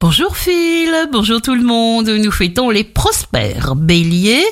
Bonjour Phil, bonjour tout le monde, nous fêtons les prospères. Bélier,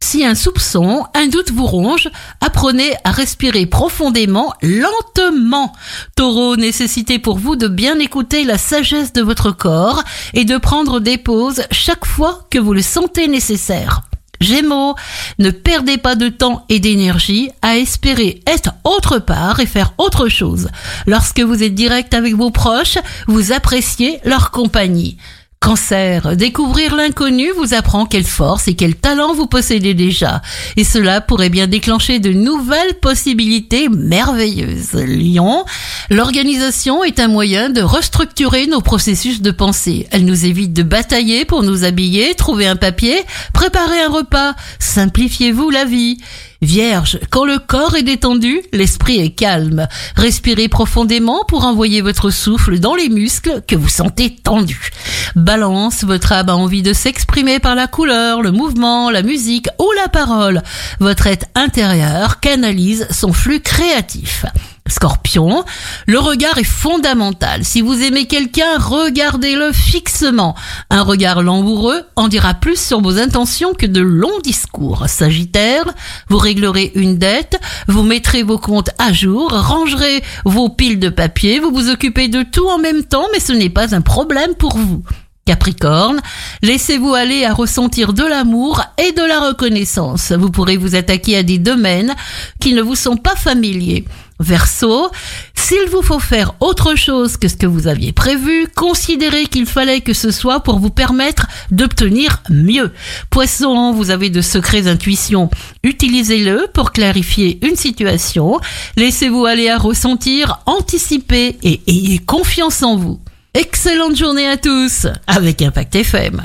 si un soupçon, un doute vous ronge, apprenez à respirer profondément, lentement. Taureau, nécessitez pour vous de bien écouter la sagesse de votre corps et de prendre des pauses chaque fois que vous le sentez nécessaire. Gémeaux, ne perdez pas de temps et d'énergie à espérer être autre part et faire autre chose. Lorsque vous êtes direct avec vos proches, vous appréciez leur compagnie. Cancer, découvrir l'inconnu vous apprend quelle force et quel talent vous possédez déjà. Et cela pourrait bien déclencher de nouvelles possibilités merveilleuses. Lion, l'organisation est un moyen de restructurer nos processus de pensée. Elle nous évite de batailler pour nous habiller, trouver un papier, préparer un repas. Simplifiez-vous la vie. Vierge, quand le corps est détendu, l'esprit est calme. Respirez profondément pour envoyer votre souffle dans les muscles que vous sentez tendus. Balance, votre âme a envie de s'exprimer par la couleur, le mouvement, la musique ou la parole. Votre être intérieur canalise son flux créatif. Scorpion, le regard est fondamental. Si vous aimez quelqu'un, regardez-le fixement. Un regard langoureux en dira plus sur vos intentions que de longs discours. Sagittaire, vous réglerez une dette, vous mettrez vos comptes à jour, rangerez vos piles de papier, vous vous occupez de tout en même temps, mais ce n'est pas un problème pour vous. Capricorne, laissez-vous aller à ressentir de l'amour et de la reconnaissance. Vous pourrez vous attaquer à des domaines qui ne vous sont pas familiers. Verseau, s'il vous faut faire autre chose que ce que vous aviez prévu, considérez qu'il fallait que ce soit pour vous permettre d'obtenir mieux. Poisson, vous avez de secrets intuitions. Utilisez-le pour clarifier une situation. Laissez-vous aller à ressentir, anticiper et ayez confiance en vous. Excellente journée à tous avec Impact FM.